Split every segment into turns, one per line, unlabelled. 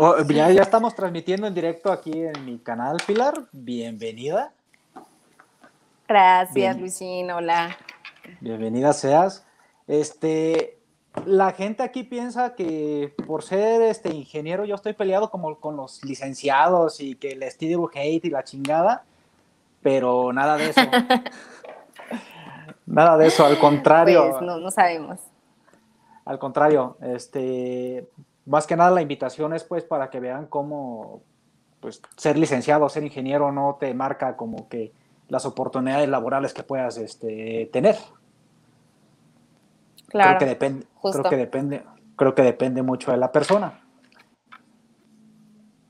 Oh, ya, ya estamos transmitiendo en directo aquí en mi canal, Pilar. Bienvenida.
Gracias,
Bien.
Luisín. Hola.
Bienvenida seas. Este, la gente aquí piensa que por ser este ingeniero yo estoy peleado como con los licenciados y que les tiro hate y la chingada, pero nada de eso. nada de eso, al contrario.
Pues no, no sabemos.
Al contrario, este, más que nada la invitación es pues para que vean cómo pues, ser licenciado, ser ingeniero no te marca como que las oportunidades laborales que puedas este, tener.
Claro.
creo que depende,
justo.
creo que depende, creo que depende mucho de la persona.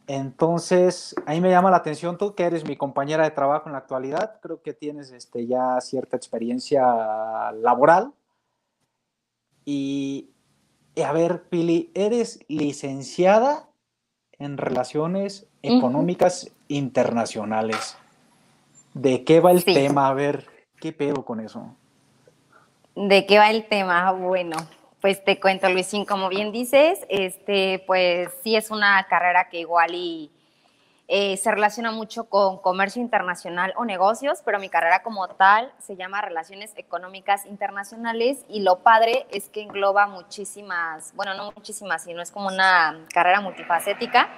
Entonces, ahí me llama la atención tú que eres mi compañera de trabajo en la actualidad, creo que tienes este, ya cierta experiencia laboral. Y, y a ver, Pili, eres licenciada en Relaciones. Económicas Internacionales. ¿De qué va el
Sí.
tema? A ver, ¿qué pedo con eso?
¿De qué va el tema? Bueno, pues te cuento, Luisín, como bien dices, este, pues sí es una carrera que igual y eh, se relaciona mucho con comercio internacional o negocios, pero mi carrera como tal se llama Relaciones Económicas Internacionales y lo padre es que engloba muchísimas, bueno, no muchísimas, sino es como una carrera multifacética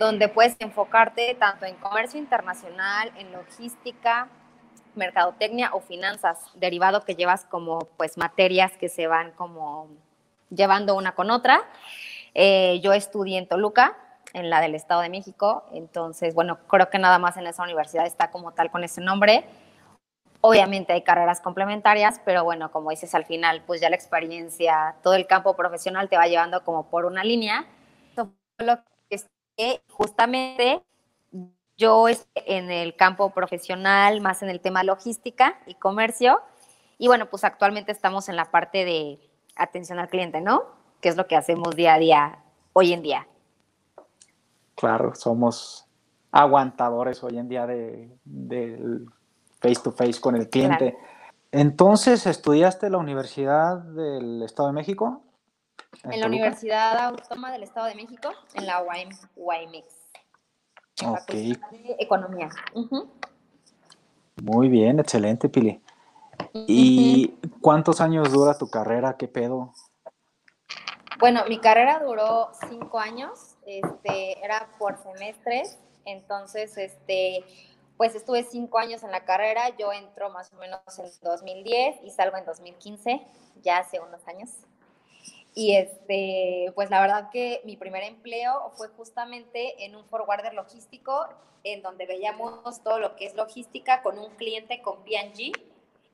donde puedes enfocarte tanto en comercio internacional, en logística, mercadotecnia o finanzas, derivado que llevas como pues materias que se van como llevando una con otra. Eh, yo estudié en Toluca, en la del Estado de México, entonces, bueno, creo que nada más en esa universidad está como tal con ese nombre. Obviamente hay carreras complementarias, pero bueno, como dices al final, pues ya la experiencia, todo el campo profesional te va llevando como por una línea. Eso fue lo que estudié. justamente yo estoy en el campo profesional, más en el tema logística y comercio. Y bueno, pues actualmente estamos en la parte de atención al cliente, ¿no? Que es lo que hacemos día a día hoy en día.
Claro, somos aguantadores hoy en día de, del face to face con el cliente. Entonces, ¿estudiaste en la Universidad del Estado de México?
En la? Universidad Autónoma del Estado de México, en la UAM, UAMX. en
Ok,
de Economía.
Muy bien, excelente, Pili. ¿Y cuántos años dura tu carrera? ¿Qué pedo?
Bueno, mi carrera duró cinco años, este, era por semestres, entonces, este, pues estuve cinco años en la carrera, yo entro más o menos en 2010 y salgo en 2015, ya hace unos años. Y este, pues la verdad que mi primer empleo fue justamente en un forwarder logístico, en donde veíamos todo lo que es logística con un cliente con P&G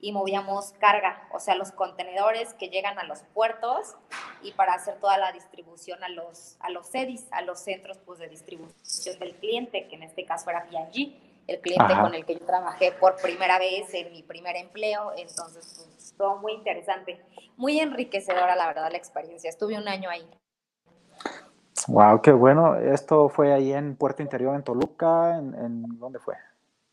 y movíamos carga, o sea, los contenedores que llegan a los puertos y para hacer toda la distribución a los, a los CEDIS, a los centros pues, de distribución del cliente, que en este caso era P&G, el cliente
Ajá.
con el que yo trabajé por primera vez en mi primer empleo, entonces pues, todo muy interesante, muy enriquecedora la verdad la experiencia, estuve un año ahí.
Wow, qué bueno. ¿Esto fue ahí en Puerto Interior, en Toluca? ¿En, en dónde fue?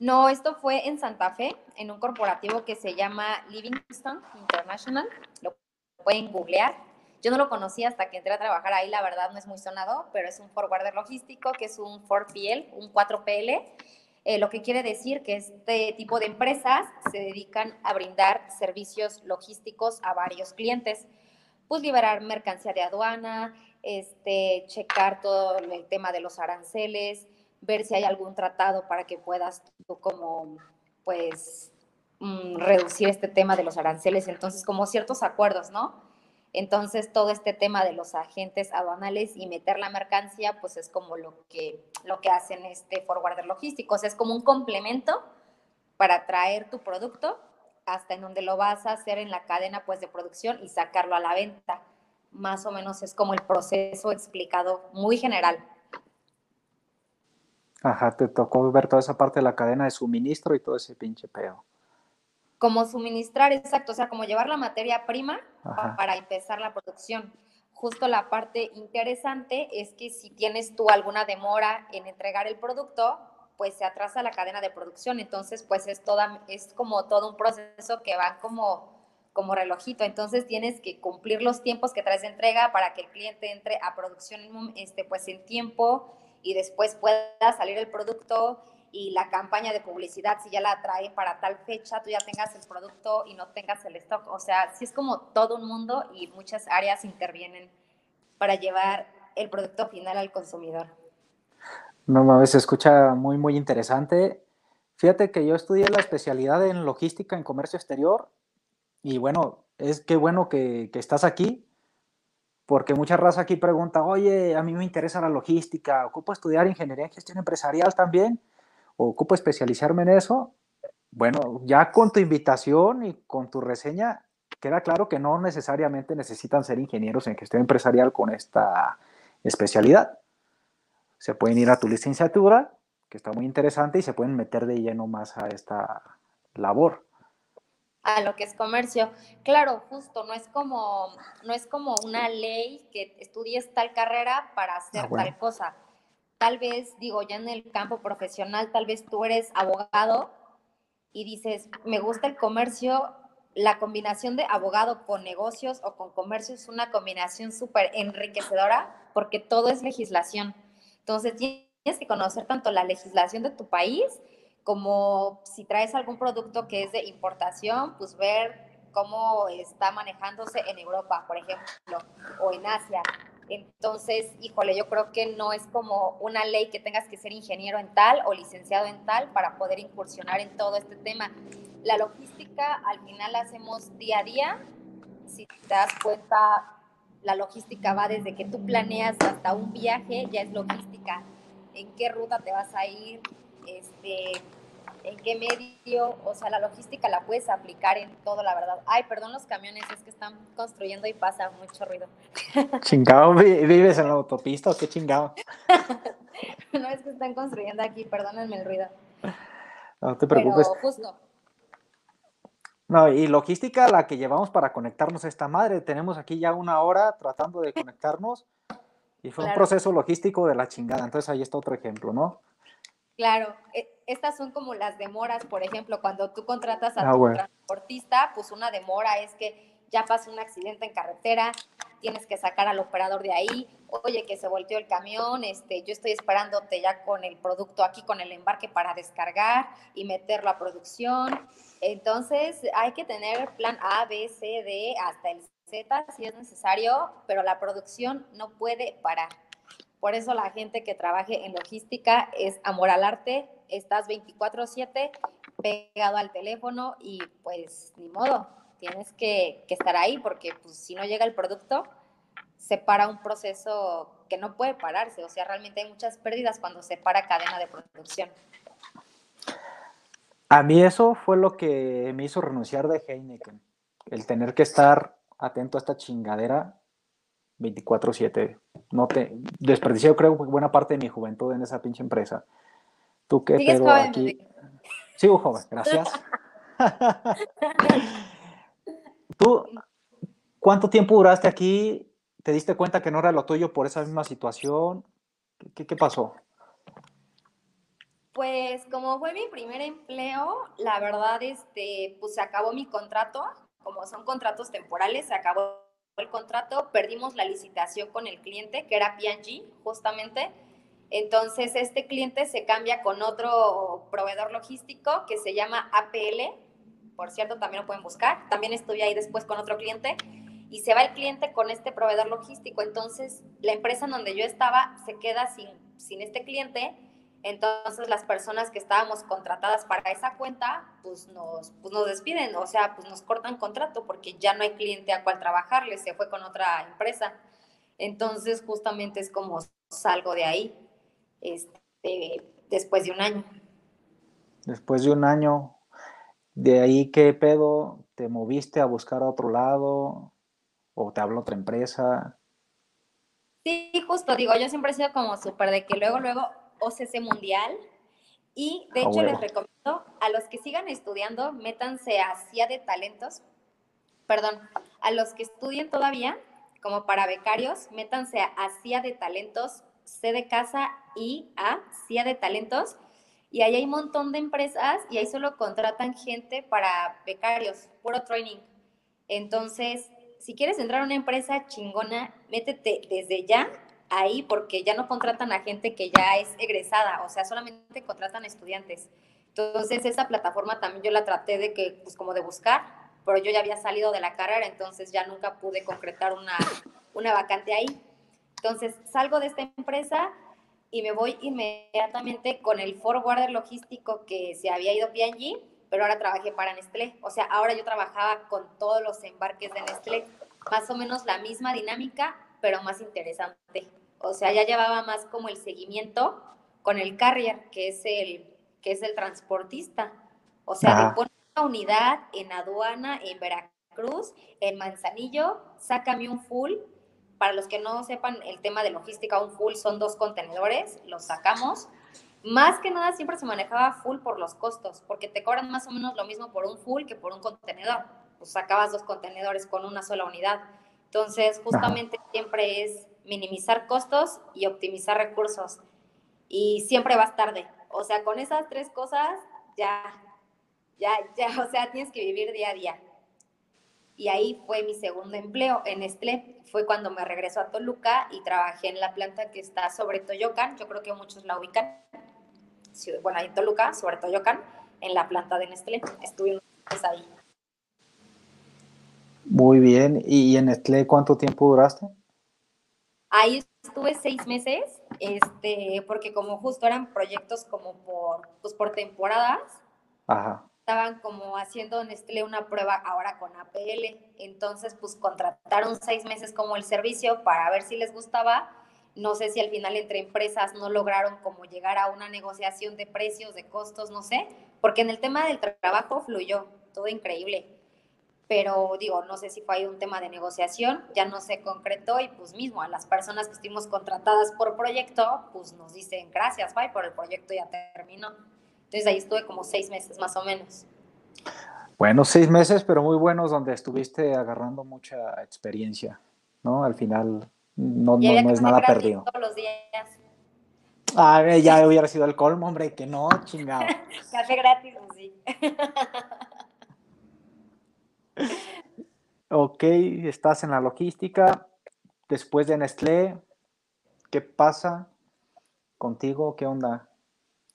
No, esto fue en Santa Fe, en un corporativo que se llama Livingston International. Lo pueden googlear. Yo no lo conocía hasta que entré a trabajar ahí, la verdad no es muy sonado, pero es un forwarder logístico que es un 4PL, un 4PL, eh, lo que quiere decir que este tipo de empresas se dedican a brindar servicios logísticos a varios clientes, pues liberar mercancía de aduana, este, checar todo el tema de los aranceles, ver si hay algún tratado para que puedas tú como, pues, mm, reducir este tema de los aranceles. Entonces, como ciertos acuerdos, ¿no? Entonces, todo este tema de los agentes aduanales y meter la mercancía, pues es como lo que, lo que hacen este forwarder logístico. O es como un complemento para traer tu producto hasta en donde lo vas a hacer en la cadena pues, de producción y sacarlo a la venta. Más o menos es como el proceso explicado muy general.
Ajá, te tocó ver toda esa parte de la cadena de suministro y todo ese pinche pedo.
Como suministrar, exacto, o sea, como llevar la materia prima
Ajá.
para empezar la producción. Justo la parte interesante es que si tienes tú alguna demora en entregar el producto, pues se atrasa la cadena de producción. Entonces, pues es toda, es como todo un proceso que va como como relojito, entonces tienes que cumplir los tiempos que traes de entrega para que el cliente entre a producción este, pues en tiempo y después pueda salir el producto y la campaña de publicidad, si ya la trae para tal fecha, tú ya tengas el producto y no tengas el stock. O sea, sí es como todo un mundo y muchas áreas intervienen para llevar el producto final al consumidor.
No mames, se escucha muy, muy interesante. Fíjate que yo estudié la especialidad en logística en comercio exterior y bueno, es que bueno que, que estás aquí porque mucha raza aquí pregunta, oye, a mí me interesa la logística, ocupo estudiar ingeniería en gestión empresarial también, ocupo especializarme en eso. Bueno, ya con tu invitación y con tu reseña, queda claro que no necesariamente necesitan ser ingenieros en gestión empresarial con esta especialidad. Se pueden ir a tu licenciatura, que está muy interesante, y se pueden meter de lleno más a esta labor
a lo que es comercio. Claro, justo, no es como, no es como una ley que estudies tal carrera para hacer ah, tal cosa. Tal vez, digo, ya en el campo profesional, tal vez tú eres abogado y dices, me gusta el comercio, la combinación de abogado con negocios o con comercio es una combinación súper enriquecedora porque todo es legislación. Entonces tienes que conocer tanto la legislación de tu país como si traes algún producto que es de importación, pues ver cómo está manejándose en Europa, por ejemplo, o en Asia. Entonces, híjole, yo creo que no es como una ley que tengas que ser ingeniero en tal o licenciado en tal para poder incursionar en todo este tema. La logística al final la hacemos día a día. Si te das cuenta, la logística va desde que tú planeas hasta un viaje, ya es logística. En qué ruta te vas a ir, este, en qué medio, o sea, la logística la puedes aplicar en todo, la verdad. Ay, perdón los camiones, es que están construyendo y pasa mucho ruido.
Chingado, ¿vives en la autopista o qué chingado?
no es que están construyendo aquí, perdónenme el ruido.
No te preocupes. Pero justo. No, y logística la que llevamos para conectarnos a esta madre. Tenemos aquí ya una hora tratando de conectarnos y fue un proceso logístico de la chingada. Entonces ahí está otro ejemplo, ¿no?
Claro, e, estas son como las demoras, por ejemplo, cuando tú contratas a ah, tu transportista, pues una demora es que ya pasa un accidente en carretera, tienes que sacar al operador de ahí, oye, que se volteó el camión, este, yo estoy esperándote ya con el producto aquí, con el embarque para descargar y meterlo a producción. Entonces, hay que tener plan A, B, C, D, hasta el Z si es necesario, pero la producción no puede parar. Por eso la gente que trabaje en logística es amor al arte, estás 24/7 pegado al teléfono y pues ni modo, tienes que, estar ahí porque pues, si no llega el producto, se para un proceso que no puede pararse, o sea, realmente hay muchas pérdidas cuando se para cadena de producción.
A mí eso fue lo que me hizo renunciar de Heineken, el tener que estar atento a esta chingadera 24/7. No te desperdicié, creo, buena parte de mi juventud en esa pinche empresa. ¿Tú qué pedo aquí? Sigo joven, gracias. ¿Tú cuánto tiempo duraste aquí? ¿Te diste cuenta que no era lo tuyo por esa misma situación? ¿Qué, qué pasó?
Pues como fue mi primer empleo, la verdad, este, pues se acabó mi contrato, como son contratos temporales, se acabó el contrato, perdimos la licitación con el cliente, que era P&G, justamente. Entonces, este cliente se cambia con otro proveedor logístico que se llama APL. Por cierto, también lo pueden buscar. También estuve ahí después con otro cliente. Y se va el cliente con este proveedor logístico. Entonces, la empresa en donde yo estaba se queda sin, sin este cliente entonces las personas que estábamos contratadas para esa cuenta, pues nos, pues nos despiden, o sea, pues nos cortan contrato porque ya no hay cliente a cual trabajarle, se fue con otra empresa. Entonces justamente es como salgo de ahí este, después de un año.
Después de un año, de ahí qué pedo, te moviste a buscar a otro lado o te habló otra empresa.
Sí, justo, digo, yo siempre he sido como súper de que luego, luego, OCC Mundial. Y de ah, hecho les recomiendo a los que sigan estudiando, métanse a CIA de Talentos, perdón, a los que estudien todavía, como para becarios, métanse a CIA de Talentos, C de casa y a CIA de Talentos. Y ahí hay un montón de empresas y ahí solo contratan gente para becarios, puro training. Entonces, si quieres entrar a una empresa chingona, métete desde ya ahí porque ya no contratan a gente que ya es egresada, o sea, solamente contratan estudiantes. Entonces, esa plataforma también yo la traté de que, pues como de buscar, pero yo ya había salido de la carrera, entonces ya nunca pude concretar una, una vacante ahí. Entonces, salgo de esta empresa y me voy inmediatamente con el forwarder logístico que se había ido P&G, pero ahora trabajé para Nestlé. O sea, ahora yo trabajaba con todos los embarques de Nestlé, más o menos la misma dinámica, pero más interesante. O sea, ya llevaba más como el seguimiento con el carrier, que es el, que es el transportista. O sea, me pone una unidad en aduana en Veracruz, en Manzanillo, sácame un full. Para los que no sepan el tema de logística, un full son dos contenedores, los sacamos. Más que nada siempre se manejaba full por los costos, porque te cobran más o menos lo mismo por un full que por un contenedor. Pues sacabas dos contenedores con una sola unidad. Entonces, justamente siempre es minimizar costos y optimizar recursos. Y siempre vas tarde. O sea, con esas tres cosas ya, ya, ya, o sea, tienes que vivir día a día. Y ahí fue mi segundo empleo en Nestlé. Fue cuando me regresó a Toluca y trabajé en la planta que está sobre Toyocan. Yo creo que muchos la ubican. Bueno, ahí en Toluca, sobre Toyocan, en la planta de Nestlé. Estuve un mes ahí.
Muy bien. ¿Y en Nestlé cuánto tiempo duraste?
Ahí estuve seis meses, este, porque como justo eran proyectos como por, pues por temporadas, estaban como haciendo Nestlé una prueba ahora con APL, entonces pues contrataron seis meses como el servicio para ver si les gustaba, no sé si al final entre empresas no lograron como llegar a una negociación de precios, de costos, no sé, porque en el tema del trabajo fluyó, todo increíble pero digo, no sé si fue ahí un tema de negociación, ya no se concretó y pues mismo a las personas que estuvimos contratadas por proyecto, pues nos dicen gracias, bye, por el proyecto ya terminó. Entonces ahí estuve como seis meses más o menos.
Bueno, seis meses, pero muy buenos donde estuviste agarrando mucha experiencia, ¿no? Al final no, no, es nada perdido.
Todos los días.
Ah, ya hubiera sido el colmo, hombre, que no, chingado.
Café gratis, sí.
Ok, estás en la logística. Después de Nestlé, ¿qué pasa contigo? ¿Qué onda?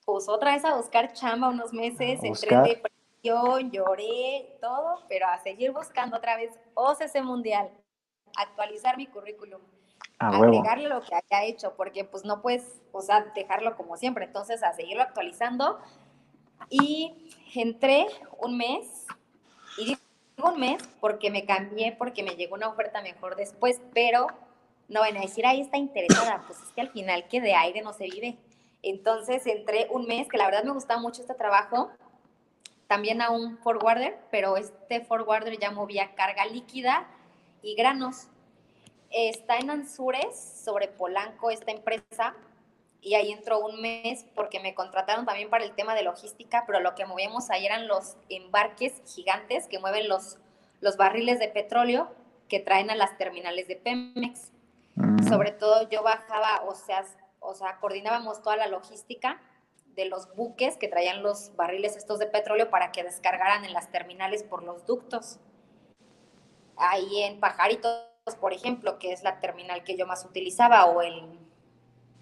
Pues otra vez a buscar chamba unos meses, entré en depresión, lloré, todo, pero a seguir buscando otra vez OCC Mundial, actualizar mi currículum, agregarle lo que haya hecho, porque pues no puedes, o sea, dejarlo como siempre, entonces a seguirlo actualizando. Y entré un mes y un mes porque me cambié, porque me llegó una oferta mejor después, pero no van a decir, ahí está interesada, pues es que al final que de aire no se vive. Entonces entré un mes, que la verdad me gustaba mucho este trabajo, también a un forwarder, pero este forwarder ya movía carga líquida y granos. Está en Ansures, sobre Polanco, esta empresa, y ahí entró un mes porque me contrataron también para el tema de logística, pero lo que movíamos ahí eran los embarques gigantes que mueven los, los barriles de petróleo que traen a las terminales de Pemex. Mm. Sobre todo yo bajaba, o sea, o sea, coordinábamos toda la logística de los buques que traían los barriles estos de petróleo para que descargaran en las terminales por los ductos. Ahí en Pajaritos, por ejemplo, que es la terminal que yo más utilizaba, o el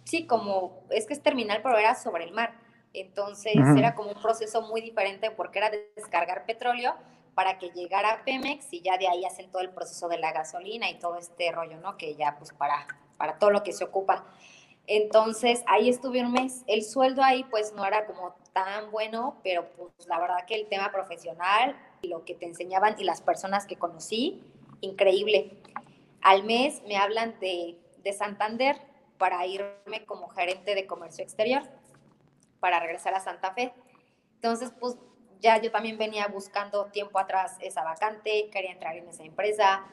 sí, como es que es terminal, pero era sobre el mar. Entonces era como un proceso muy diferente porque era descargar petróleo para que llegara a Pemex y ya de ahí hacen todo el proceso de la gasolina y todo este rollo, ¿no? Que ya pues para, para todo lo que se ocupa. Entonces ahí estuve un mes. El sueldo ahí pues no era como tan bueno, pero pues la verdad que el tema profesional, lo que te enseñaban y las personas que conocí, increíble. Al mes me hablan de, de Santander, para irme como gerente de comercio exterior, para regresar a Santa Fe. Entonces, pues ya yo también venía buscando tiempo atrás esa vacante, quería entrar en esa empresa.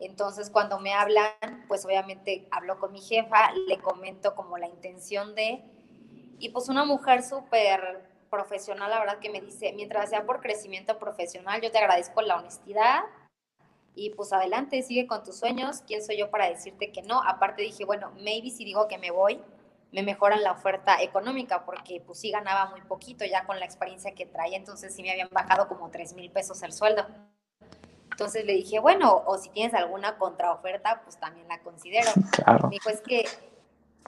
Entonces, cuando me hablan, pues obviamente hablo con mi jefa, le comento como la intención de, y pues una mujer súper profesional, la verdad que me dice, mientras sea por crecimiento profesional, yo te agradezco la honestidad, y pues adelante, sigue con tus sueños. ¿Quién soy yo para decirte que no? Aparte dije, bueno, maybe si digo que me voy, me mejoran la oferta económica porque pues sí ganaba muy poquito ya con la experiencia que traía, entonces sí me habían bajado como 3 mil pesos el sueldo. Entonces le dije, bueno, o si tienes alguna contraoferta, pues también la considero. Me dijo, es que,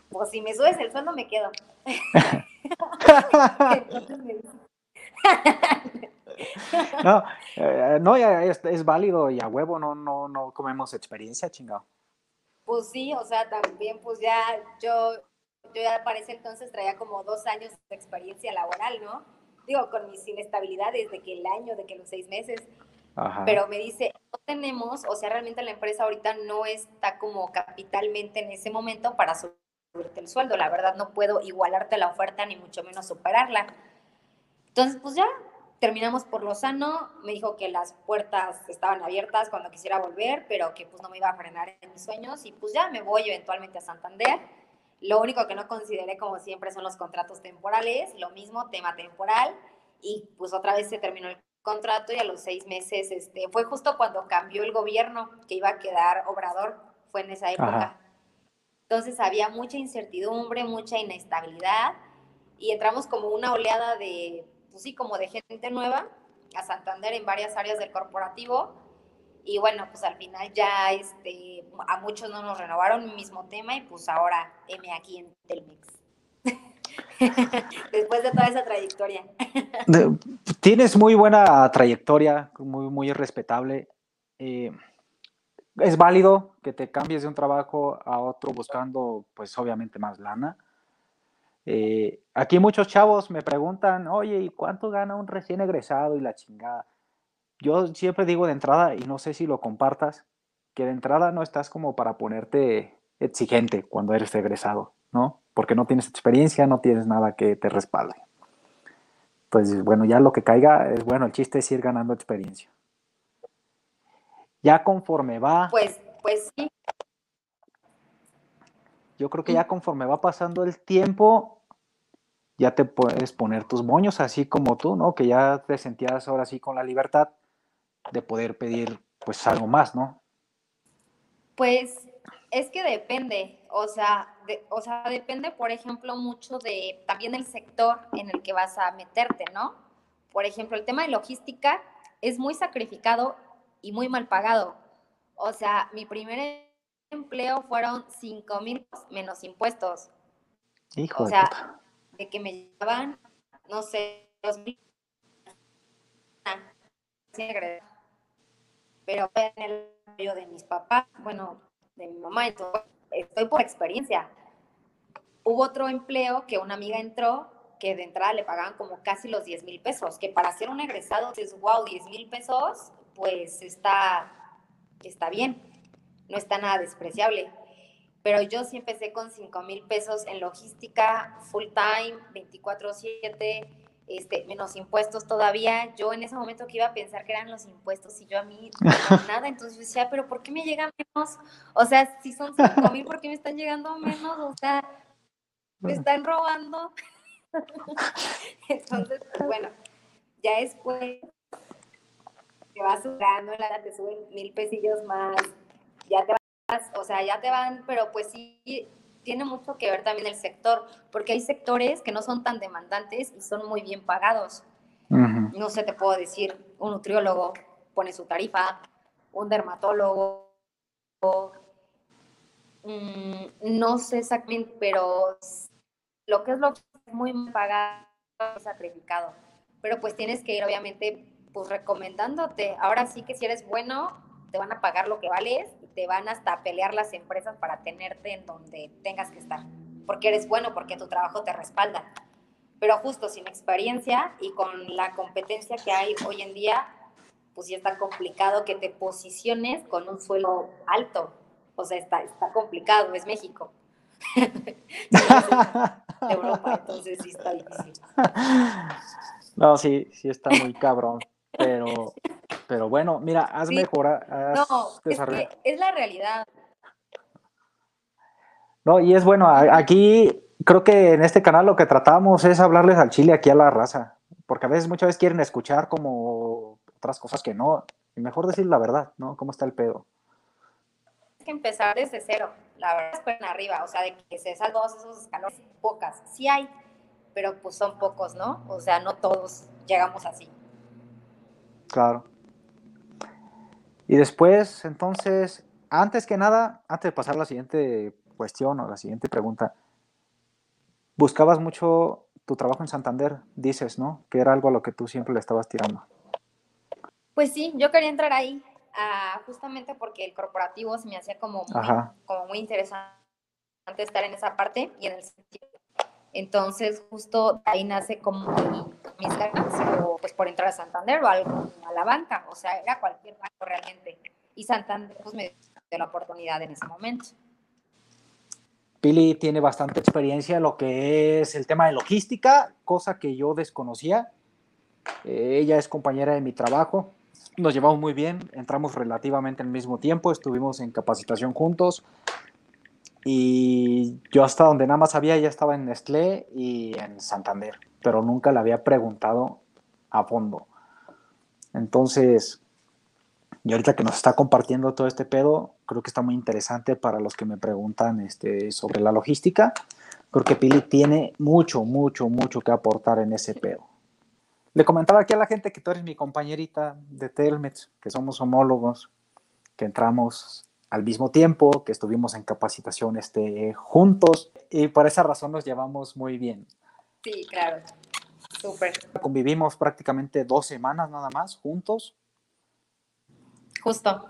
pues si me subes el sueldo, me quedo. Entonces me
no, eh, no, es, es, válido y a huevo no, no, no comemos experiencia, chingado.
Pues sí, o sea, también pues ya yo, yo ya para ese entonces traía como dos años de experiencia laboral, ¿no? Digo, con mis inestabilidades de que el año, de que los seis meses. Pero me dice, no tenemos, o sea, realmente la empresa ahorita no está como capitalmente en ese momento para subirte el sueldo. La verdad, no puedo igualarte la oferta ni mucho menos superarla. Entonces, pues ya, terminamos por lo sano, me dijo que las puertas estaban abiertas cuando quisiera volver, pero que pues no me iba a frenar en mis sueños y pues ya me voy eventualmente a Santander. Lo único que no consideré como siempre son los contratos temporales, lo mismo, tema temporal, y pues otra vez se terminó el contrato y a los seis meses, este, fue justo cuando cambió el gobierno que iba a quedar obrador, fue en esa época. Entonces había mucha incertidumbre, mucha inestabilidad y entramos como una oleada de pues sí, como de gente nueva a Santander en varias áreas del corporativo. Y bueno, pues al final ya este, a muchos no nos renovaron el mismo tema y pues ahora M aquí en Telmex. Después de toda esa trayectoria.
Tienes muy buena trayectoria, muy, muy respetable. Eh, es válido que te cambies de un trabajo a otro buscando, pues obviamente más lana. Eh, aquí muchos chavos me preguntan, oye, ¿y cuánto gana un recién egresado y la chingada? Yo siempre digo de entrada, y no sé si lo compartas, que de entrada no estás como para ponerte exigente cuando eres egresado, ¿no? Porque no tienes experiencia, no tienes nada que te respalde. Pues bueno, ya lo que caiga es bueno, el chiste es ir ganando experiencia. Ya conforme va.
Pues, pues sí.
Yo creo que ya conforme va pasando el tiempo, ya te puedes poner tus moños, así como tú, ¿no? Que ya te sentías ahora sí con la libertad de poder pedir pues algo más, ¿no?
Pues es que depende, o sea, o sea, depende, por ejemplo, mucho de también el sector en el que vas a meterte, ¿no? Por ejemplo, el tema de logística es muy sacrificado y muy mal pagado. O sea, mi primer empleo fueron 5 mil menos impuestos.
Hijo
o sea, de, que me llevaban, no sé, dos mil. Pero en el apoyo de mis papás, bueno, de mi mamá, entonces, estoy por experiencia. Hubo otro empleo que una amiga entró que de entrada le pagaban como casi los 10 mil pesos, que para ser un egresado es wow, 10 mil pesos, pues está, está bien no está nada despreciable. Pero yo sí empecé con 5 mil pesos en logística, full time, 24/7, este, menos impuestos todavía. Yo en ese momento que iba a pensar que eran los impuestos y yo a mí nada, entonces yo decía, pero ¿por qué me llegan menos? O sea, si son 5 mil, ¿por qué me están llegando menos? O sea, me están robando. entonces, pues, bueno, ya después te vas subiendo, te suben mil pesillos más, ya te vas, o sea, ya te van, pero pues sí tiene mucho que ver también el sector, porque hay sectores que no son tan demandantes y son muy bien pagados. No sé, te puedo decir, un nutriólogo pone su tarifa, un dermatólogo, mm, no sé exactamente, pero lo que es lo que es muy pagado, sacrificado. Pero pues tienes que ir, obviamente, pues recomendándote. Ahora sí que si eres bueno, te van a pagar lo que vales te van hasta pelear las empresas para tenerte en donde tengas que estar, porque eres bueno, porque tu trabajo te respalda. Pero justo sin experiencia y con la competencia que hay hoy en día, pues sí está complicado que te posiciones con un suelo alto. O sea, está, está complicado, es México. Europa, entonces sí está difícil.
No, sí, sí está muy cabrón, pero pero bueno, mira, has mejorado.
no, es, que es la realidad.
No, y es bueno, aquí creo que en este canal lo que tratamos es hablarles al chile aquí a la raza, porque a veces muchas veces quieren escuchar como otras cosas que no, y mejor decir la verdad, ¿no? ¿Cómo está el pedo?
Hay que empezar desde cero, la verdad es en arriba, o sea, de que se salgan todos esos escalones, pocas, sí hay, pero pues son pocos, ¿no? O sea, no todos llegamos así.
Claro. Y después, entonces, antes que nada, antes de pasar a la siguiente cuestión o la siguiente pregunta, buscabas mucho tu trabajo en Santander, dices, ¿no? Que era algo a lo que tú siempre le estabas tirando.
Pues sí, yo quería entrar ahí, uh, justamente porque el corporativo se me hacía como muy, como muy interesante estar en esa parte y en el sentido. Entonces, justo ahí nace como mis ganas, o pues por entrar a Santander o algo, a la banca, o sea, era cualquier banco realmente. Y Santander pues me dio la oportunidad en ese momento.
Pili tiene bastante experiencia en lo que es el tema de logística, cosa que yo desconocía. Eh, ella es compañera de mi trabajo, nos llevamos muy bien, entramos relativamente al mismo tiempo, estuvimos en capacitación juntos y yo hasta donde nada más sabía ya estaba en Nestlé y en Santander, pero nunca le había preguntado a fondo. Entonces, y ahorita que nos está compartiendo todo este pedo, creo que está muy interesante para los que me preguntan este, sobre la logística. Creo que Pili tiene mucho, mucho, mucho que aportar en ese pedo. Le comentaba aquí a la gente que tú eres mi compañerita de Telmet, que somos homólogos, que entramos al mismo tiempo, que estuvimos en capacitación este, juntos y por esa razón nos llevamos muy bien.
Sí, claro. Súper.
Convivimos prácticamente dos semanas nada más juntos
Justo,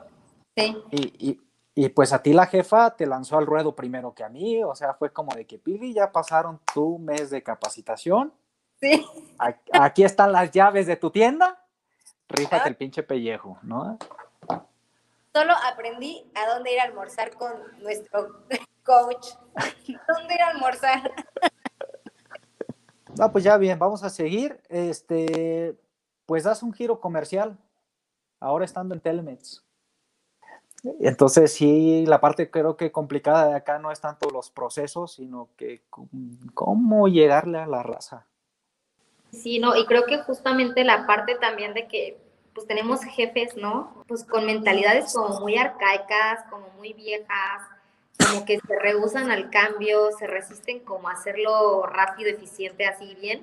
sí.
Y, y, pues a ti la jefa te lanzó al ruedo primero que a mí, o sea, fue como de que Pili, ya pasaron tu mes de capacitación.
Sí.
Aquí están las llaves de tu tienda, rífate el pinche pellejo, ¿no?
Solo aprendí a dónde ir a almorzar con nuestro coach. ¿Dónde ir a almorzar?
No, pues ya bien, vamos a seguir. Este, pues das un giro comercial ahora estando en Telemets. Entonces sí, la parte creo que complicada de acá no es tanto los procesos, sino que cómo llegarle a la raza.
Sí, no, y creo que justamente la parte también de que pues tenemos jefes, ¿no? Pues con mentalidades como muy arcaicas, como muy viejas, como que se rehusan al cambio, se resisten como a hacerlo rápido, eficiente, así bien.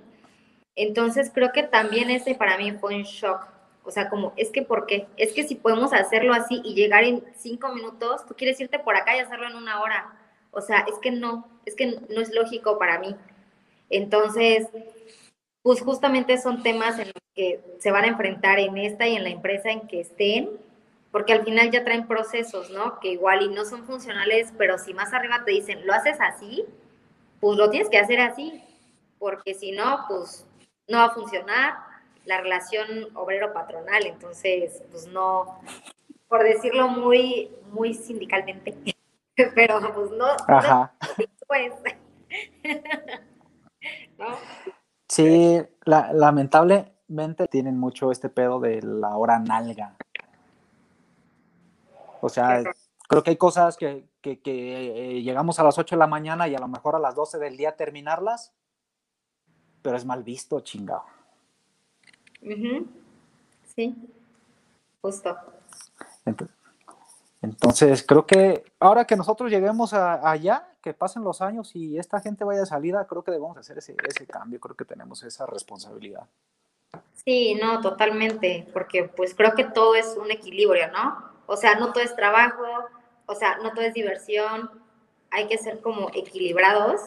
Entonces creo que también ese para mí fue un shock, o sea, como, es que ¿por qué? Es que si podemos hacerlo así y llegar en cinco minutos, tú quieres irte por acá y hacerlo en una hora. O sea, es que no, es que no es lógico para mí. Entonces, pues justamente son temas en los que se van a enfrentar en esta y en la empresa en que estén, porque al final ya traen procesos, ¿no? Que igual y no son funcionales, pero si más arriba te dicen, lo haces así, pues lo tienes que hacer así, porque si no, pues no va a funcionar la relación obrero-patronal, entonces, pues no, por decirlo muy, muy sindicalmente, pero pues no, Ajá. pues,
Sí, lamentablemente tienen mucho este pedo de la hora nalga. O sea, creo que hay cosas que, que, que, eh, llegamos a las 8 de la mañana y a lo mejor a las 12 del día terminarlas, pero es mal visto, chingado.
Sí, justo.
Entonces, creo que ahora que nosotros lleguemos allá, que pasen los años y esta gente vaya de salida, creo que debemos hacer ese, ese cambio, creo que tenemos esa responsabilidad.
Sí, no, totalmente, porque pues creo que todo es un equilibrio, ¿no? O sea, no todo es trabajo, o sea, no todo es diversión, hay que ser como equilibrados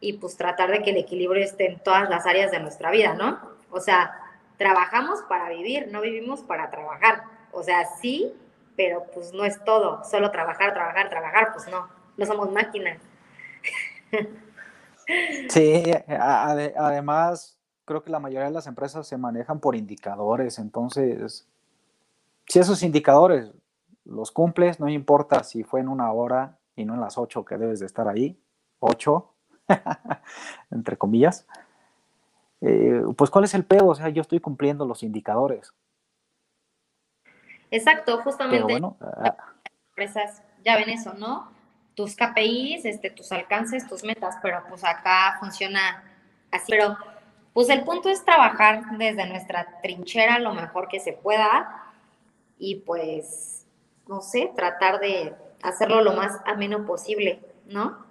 y pues tratar de que el equilibrio esté en todas las áreas de nuestra vida, ¿no? O sea, trabajamos para vivir, no vivimos para trabajar. O sea, sí, pero pues no es todo, solo trabajar, trabajar, trabajar, pues no, no somos máquinas.
Sí, además creo que la mayoría de las empresas se manejan por indicadores, entonces, si esos indicadores los cumples, no importa si fue en una hora y no en las ocho que debes de estar ahí, ocho, entre comillas, eh, pues ¿cuál es el pedo? O sea, yo estoy cumpliendo los indicadores.
Exacto, justamente. Ah. empresas ya ven eso, ¿no? Tus KPIs, este, tus alcances, tus metas, pero pues acá funciona así. Pero pues el punto es trabajar desde nuestra trinchera lo mejor que se pueda y pues, no sé, tratar de hacerlo lo más ameno posible, ¿no?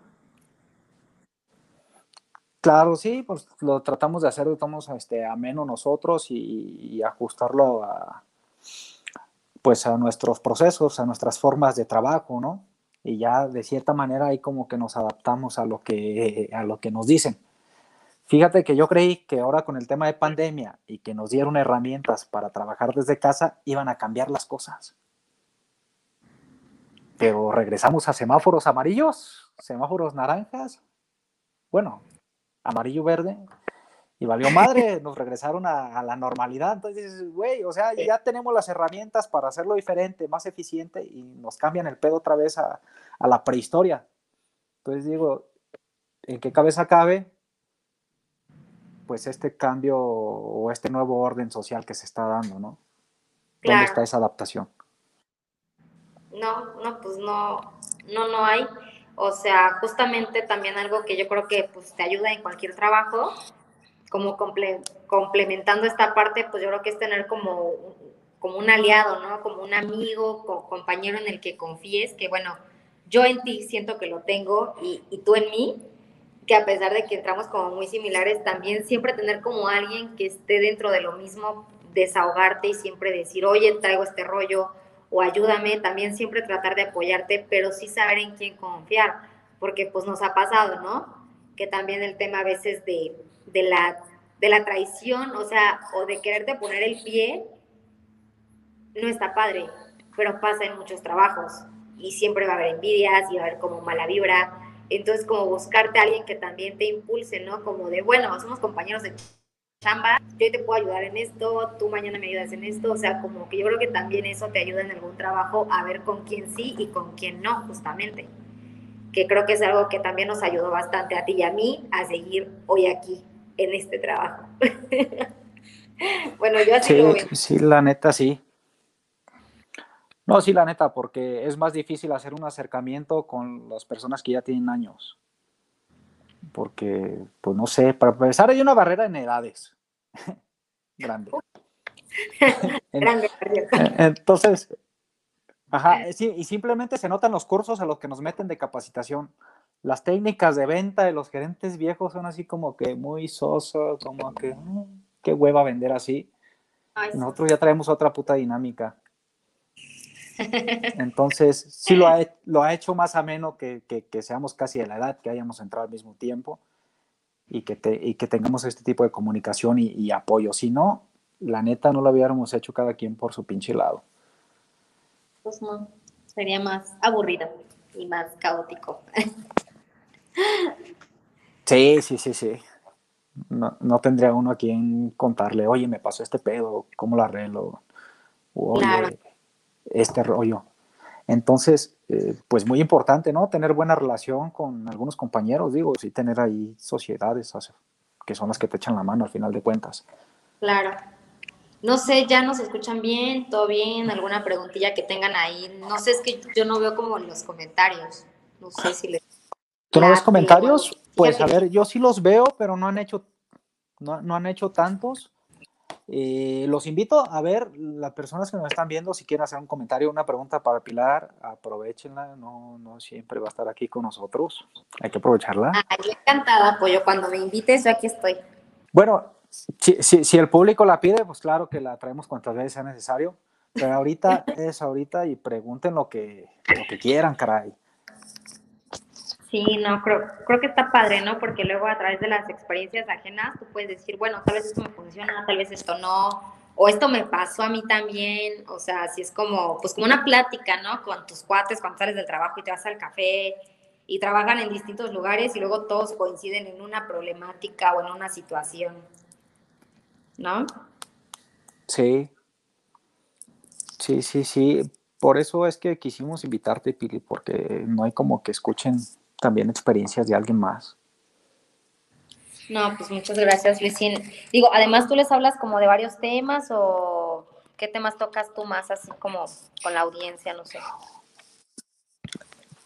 Claro, sí, pues lo tratamos de hacer, estamos este, ameno nosotros y, ajustarlo a, pues a nuestros procesos, a nuestras formas de trabajo, ¿no? Y ya de cierta manera ahí como que nos adaptamos a lo que, a lo que nos dicen. Fíjate que yo creí que ahora con el tema de pandemia y que nos dieron herramientas para trabajar desde casa, iban a cambiar las cosas. Pero regresamos a semáforos amarillos, semáforos naranjas, bueno, amarillo verde, y valió madre, nos regresaron a, la normalidad. Entonces, güey, o sea, ya tenemos las herramientas para hacerlo diferente, más eficiente, y nos cambian el pedo otra vez a, a la prehistoria. Entonces digo, ¿en qué cabeza cabe pues este cambio o este nuevo orden social que se está dando, ¿no? ¿Dónde está esa adaptación?
No, no, pues no, no, no hay. O sea, justamente también algo que yo creo que pues te ayuda en cualquier trabajo, como complementando esta parte, pues yo creo que es tener como, como un aliado, ¿no? Como un amigo, compañero en el que confíes, que bueno, yo en ti siento que lo tengo y, y tú en mí, que a pesar de que entramos como muy similares, también siempre tener como alguien que esté dentro de lo mismo, desahogarte y siempre decir, oye, traigo este rollo o ayúdame, también siempre tratar de apoyarte, pero sí saber en quién confiar, porque pues nos ha pasado, ¿no? Que también el tema a veces de, de la, de la traición, o sea, o de quererte poner el pie, no está padre, pero pasa en muchos trabajos y siempre va a haber envidias y va a haber como mala vibra entonces, como buscarte a alguien que también te impulse, ¿no? Como de, bueno, somos compañeros de chamba, yo te puedo ayudar en esto, tú mañana me ayudas en esto, o sea, como que yo creo que también eso te ayuda en algún trabajo a ver con quién sí y con quién no, justamente. Que creo que es algo que también nos ayudó bastante a ti y a mí a seguir hoy aquí, en este trabajo. bueno, yo así lo veo.
Sí, la neta sí. No, sí, la neta, porque es más difícil hacer un acercamiento con las personas que ya tienen años. Porque, pues no sé, para empezar hay una barrera en edades. Grande. Grande. Entonces, ajá, sí, y simplemente se notan los cursos a los que nos meten de capacitación. Las técnicas de venta de los gerentes viejos son así como que muy sosos, como que, mm, qué hueva vender así. Nosotros ya traemos otra puta dinámica. Entonces, sí lo ha, lo ha hecho más ameno que, que, seamos casi de la edad, que hayamos entrado al mismo tiempo y que, te, y que tengamos este tipo de comunicación y, apoyo. Si no, la neta no lo hubiéramos hecho cada quien por su pinche lado.
Pues no, sería más aburrido y más caótico.
Sí, sí, sí, sí. No, no, tendría uno a quien contarle, oye, me pasó este pedo, ¿cómo lo arreglo? claro este rollo. Entonces, eh, pues muy importante, ¿no? Tener buena relación con algunos compañeros, digo, sí tener ahí sociedades que son las que te echan la mano al final de cuentas.
Claro. No sé, ya nos escuchan bien, todo bien, alguna preguntilla que tengan ahí. No sé, es que yo no veo como los comentarios. No sé si les...
¿Tú no ves comentarios? Pues a ver, yo sí los veo, pero no han hecho, no, no han hecho tantos. Eh, los invito a ver, las personas que nos están viendo, si quieren hacer un comentario, una pregunta para Pilar, aprovechenla, no, no siempre va a estar aquí con nosotros, hay que aprovecharla.
Ah, yo encantada, Pollo, cuando me invites, yo aquí estoy.
Bueno, si, si, si, el público la pide, pues claro que la traemos cuantas veces sea necesario, pero ahorita es ahorita y pregunten lo que, lo que quieran, caray.
Sí, no, creo, creo que está padre, ¿no? Porque luego a través de las experiencias ajenas tú puedes decir, bueno, tal vez esto me funciona, tal vez esto no, o esto me pasó a mí también, o sea, así es como, pues como una plática, ¿no? Con tus cuates cuando sales del trabajo y te vas al café y trabajan en distintos lugares y luego todos coinciden en una problemática o en una situación, ¿no?
Sí, sí, sí, sí. Por eso es que quisimos invitarte, Pili, porque no hay como que escuchen también experiencias de alguien más.
No, pues muchas gracias, Luisín. Digo, además tú les hablas como de varios temas o qué temas tocas tú más así como con la audiencia, no sé.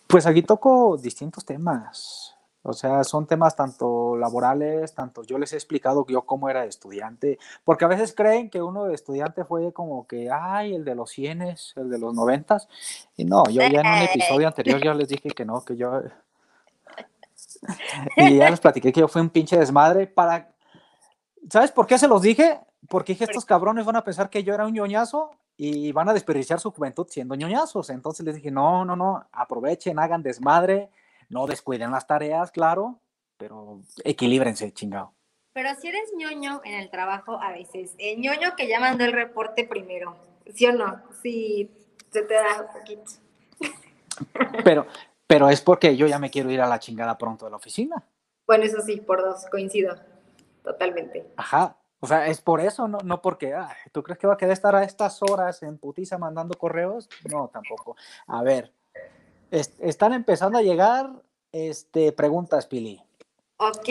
Pues aquí toco distintos temas. O sea, son temas tanto laborales, tanto yo les he explicado yo cómo era estudiante, porque a veces creen que uno de estudiante fue como que, ay, el de los cienes, el de los noventas, y no, yo ya en un episodio anterior ya les dije que no, que yo y ya les platiqué que yo fui un pinche desmadre para... ¿Sabes por qué se los dije? Porque dije, estos cabrones van a pensar que yo era un ñoñazo y van a desperdiciar su juventud siendo ñoñazos. Entonces les dije, no, no, no, aprovechen, hagan desmadre, no descuiden las tareas, claro, pero equilíbrense, chingado.
Pero si eres ñoño en el trabajo, a veces, el ñoño que ya mandó el reporte primero, ¿sí o no? Sí, se te da un poquito.
Pero, pero es porque yo ya me quiero ir a la chingada pronto de la oficina.
Bueno, eso sí, por dos, coincido, totalmente.
Ajá, o sea, es por eso, no, no porque, ¿tú crees que va a querer estar a estas horas en putiza mandando correos? No, tampoco. A ver, están empezando a llegar este, preguntas, Pili.
Ok.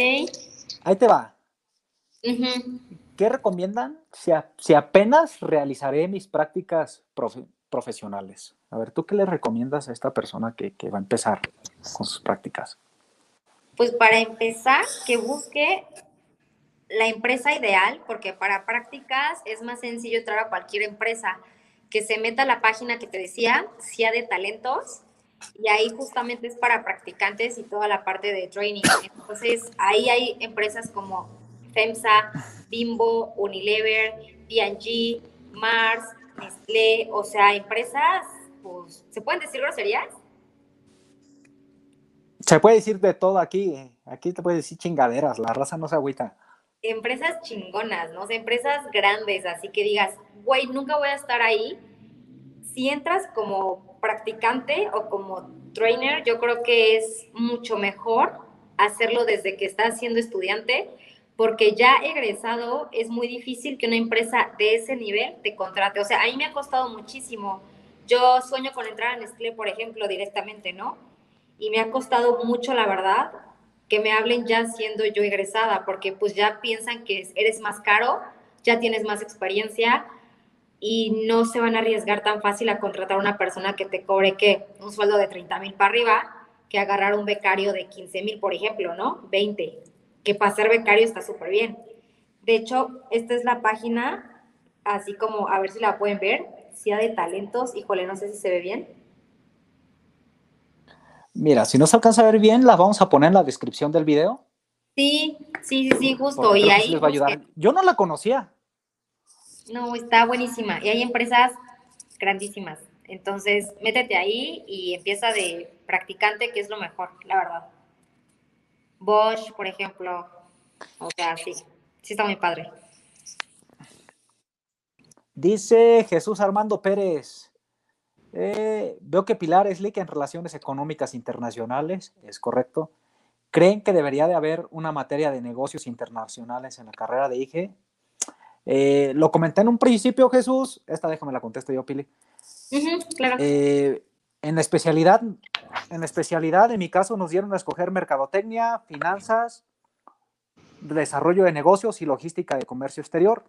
Ahí te va. ¿Qué recomiendan si, apenas realizaré mis prácticas profesionales? A ver, ¿tú qué le recomiendas a esta persona que, va a empezar con sus prácticas?
Pues para empezar, que busque la empresa ideal, porque para prácticas es más sencillo entrar a cualquier empresa, que se meta a la página que te decía, CIA de talentos, y ahí justamente es para practicantes y toda la parte de training. Entonces, ahí hay empresas como FEMSA, Bimbo, Unilever, P&G, Mars, Nestlé, o sea, empresas, pues, ¿se pueden decir groserías?
Se puede decir de todo aquí, aquí te puedes decir chingaderas, la raza no se agüita.
Empresas chingonas, ¿no? O sea, empresas grandes, así que digas, güey, nunca voy a estar ahí. Si entras como practicante o como trainer, yo creo que es mucho mejor hacerlo desde que estás siendo estudiante porque ya egresado es muy difícil que una empresa de ese nivel te contrate. O sea, a mí me ha costado muchísimo. Yo sueño con entrar a Nestlé, por ejemplo, directamente, ¿no? Y me ha costado mucho, la verdad, que me hablen ya siendo yo egresada, porque pues ya piensan que eres más caro, ya tienes más experiencia y no se van a arriesgar tan fácil a contratar a una persona que te cobre, ¿qué? Un sueldo de 30 mil para arriba, que agarrar un becario de 15 mil, por ejemplo, ¿no? 20 que para ser becario está súper bien. De hecho, esta es la página, así como, a ver si la pueden ver, CIA de talentos, híjole, no sé si se ve bien.
Mira, si no se alcanza a ver bien, la vamos a poner en la descripción del video.
Sí, sí, sí, sí, justo. Y ahí
les va a ayudar. Yo no la conocía.
No, está buenísima. Y hay empresas grandísimas. Entonces, métete ahí y empieza de practicante, que es lo mejor, la verdad. Bosch, por ejemplo. O sea, sí, sí está muy padre.
Dice Jesús Armando Pérez. Eh, veo que Pilar es lic en relaciones económicas internacionales, es correcto. ¿Creen que debería de haber una materia de negocios internacionales en la carrera de IG? Eh, lo comenté en un principio, Jesús. Esta déjame la contesto yo, Pili.
claro.
Eh, en la especialidad en especialidad, en mi caso, nos dieron a escoger mercadotecnia, finanzas, desarrollo de negocios y logística de comercio exterior.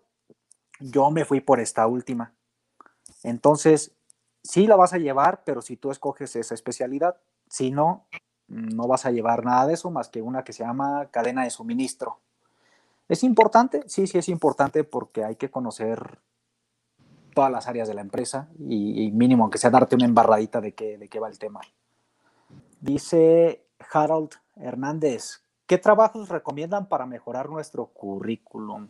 Yo me fui por esta última. Entonces, sí la vas a llevar, pero si tú escoges esa especialidad, si no, no vas a llevar nada de eso más que una que se llama cadena de suministro. ¿Es importante? Sí, sí es importante porque hay que conocer todas las áreas de la empresa y, mínimo, aunque sea darte una embarradita de qué, de qué va el tema. Dice Harold Hernández, ¿qué trabajos recomiendan para mejorar nuestro currículum?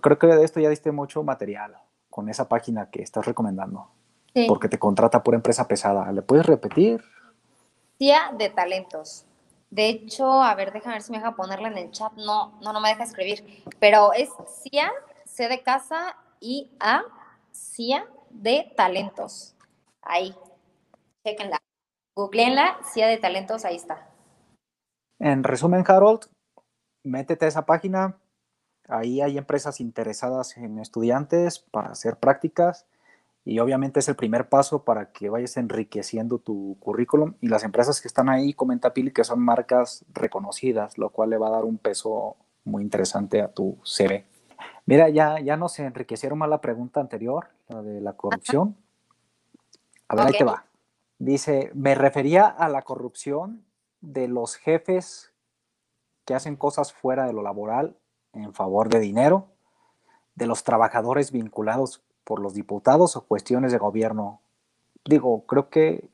creo que de esto ya diste mucho material con esa página que estás recomendando. Porque te contrata por empresa pesada. ¿Le puedes repetir?
CIA de talentos. De hecho, a ver, déjame ver si me deja ponerla en el chat. No, no, no me deja escribir. Pero es CIA, C de casa y A, CIA de talentos. Ahí. Chequenla. Googleenla, CIA de talentos, ahí está.
En resumen, Harold, métete a esa página. Ahí hay empresas interesadas en estudiantes para hacer prácticas y obviamente es el primer paso para que vayas enriqueciendo tu currículum y las empresas que están ahí, comenta Pili, que son marcas reconocidas, lo cual le va a dar un peso muy interesante a tu CV. Mira, ya, ya nos enriquecieron más la pregunta anterior, la de la corrupción. A ver, ahí te va. Dice, me refería a la corrupción de los jefes que hacen cosas fuera de lo laboral en favor de dinero, de los trabajadores vinculados por los diputados o cuestiones de gobierno. Digo, creo que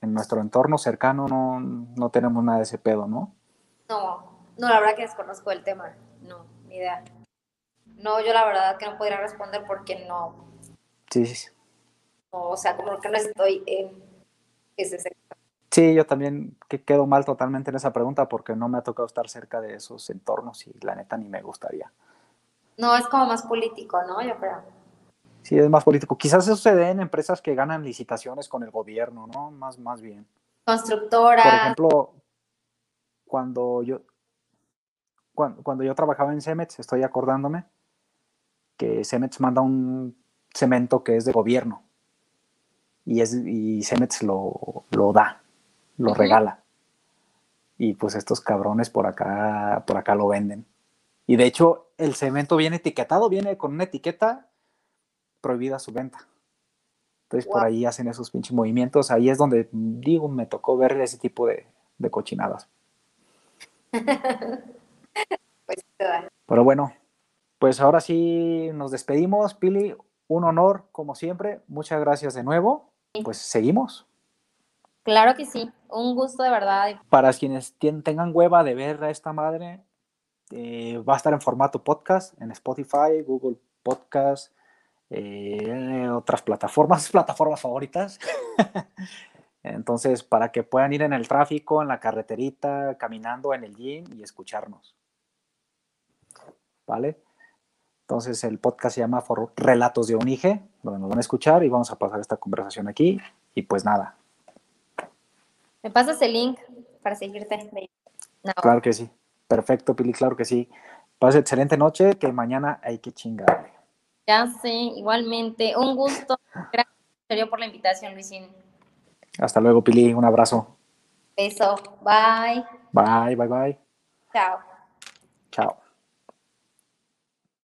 en nuestro entorno cercano no, no tenemos nada de ese pedo, ¿no?
No, no, la verdad que desconozco el tema, no, ni idea. No, yo la verdad que no podría responder porque no.
Sí, sí.
o sea, como que no estoy en ese sector.
Sí, yo también que quedo mal totalmente en esa pregunta porque no me ha tocado estar cerca de esos entornos y la neta ni me gustaría.
No, es como más político, ¿no? Yo creo.
Sí, es más político. Quizás eso se dé en empresas que ganan licitaciones con el gobierno, ¿no? Más, más bien.
Constructora.
Por ejemplo, cuando yo, cuando, cuando yo trabajaba en Cemex, estoy acordándome que Cemex manda un cemento que es de gobierno y, es, y Cemex lo, lo da, lo regala. Y pues estos cabrones por acá, por acá lo venden. Y de hecho, el cemento viene etiquetado, viene con una etiqueta prohibida su venta. Entonces por ahí hacen esos pinches movimientos. Ahí es donde, digo, me tocó ver ese tipo de, de cochinadas.
pues,
Pero bueno, pues ahora sí nos despedimos, Pili. Un honor, como siempre. Muchas gracias de nuevo. Pues seguimos.
Claro que sí, un gusto de verdad.
Para quienes tengan hueva de ver a esta madre, eh, va a estar en formato podcast en Spotify, Google Podcast, eh, otras plataformas, plataformas favoritas. Entonces, para que puedan ir en el tráfico, en la carreterita, caminando en el gym y escucharnos. ¿Vale? Entonces, el podcast se llama Relatos de Onige, donde nos van a escuchar y vamos a pasar esta conversación aquí. Y pues nada.
¿Me pasas el link para seguirte?
Claro que sí. Perfecto, Pili, claro que sí. Pase excelente noche, que mañana hay que chingarle.
Ya sé, igualmente. Un gusto. Gracias por la invitación, Luisín.
Hasta luego, Pili. Un abrazo.
Beso. Bye.
Bye, bye, bye.
Chao.
Chao.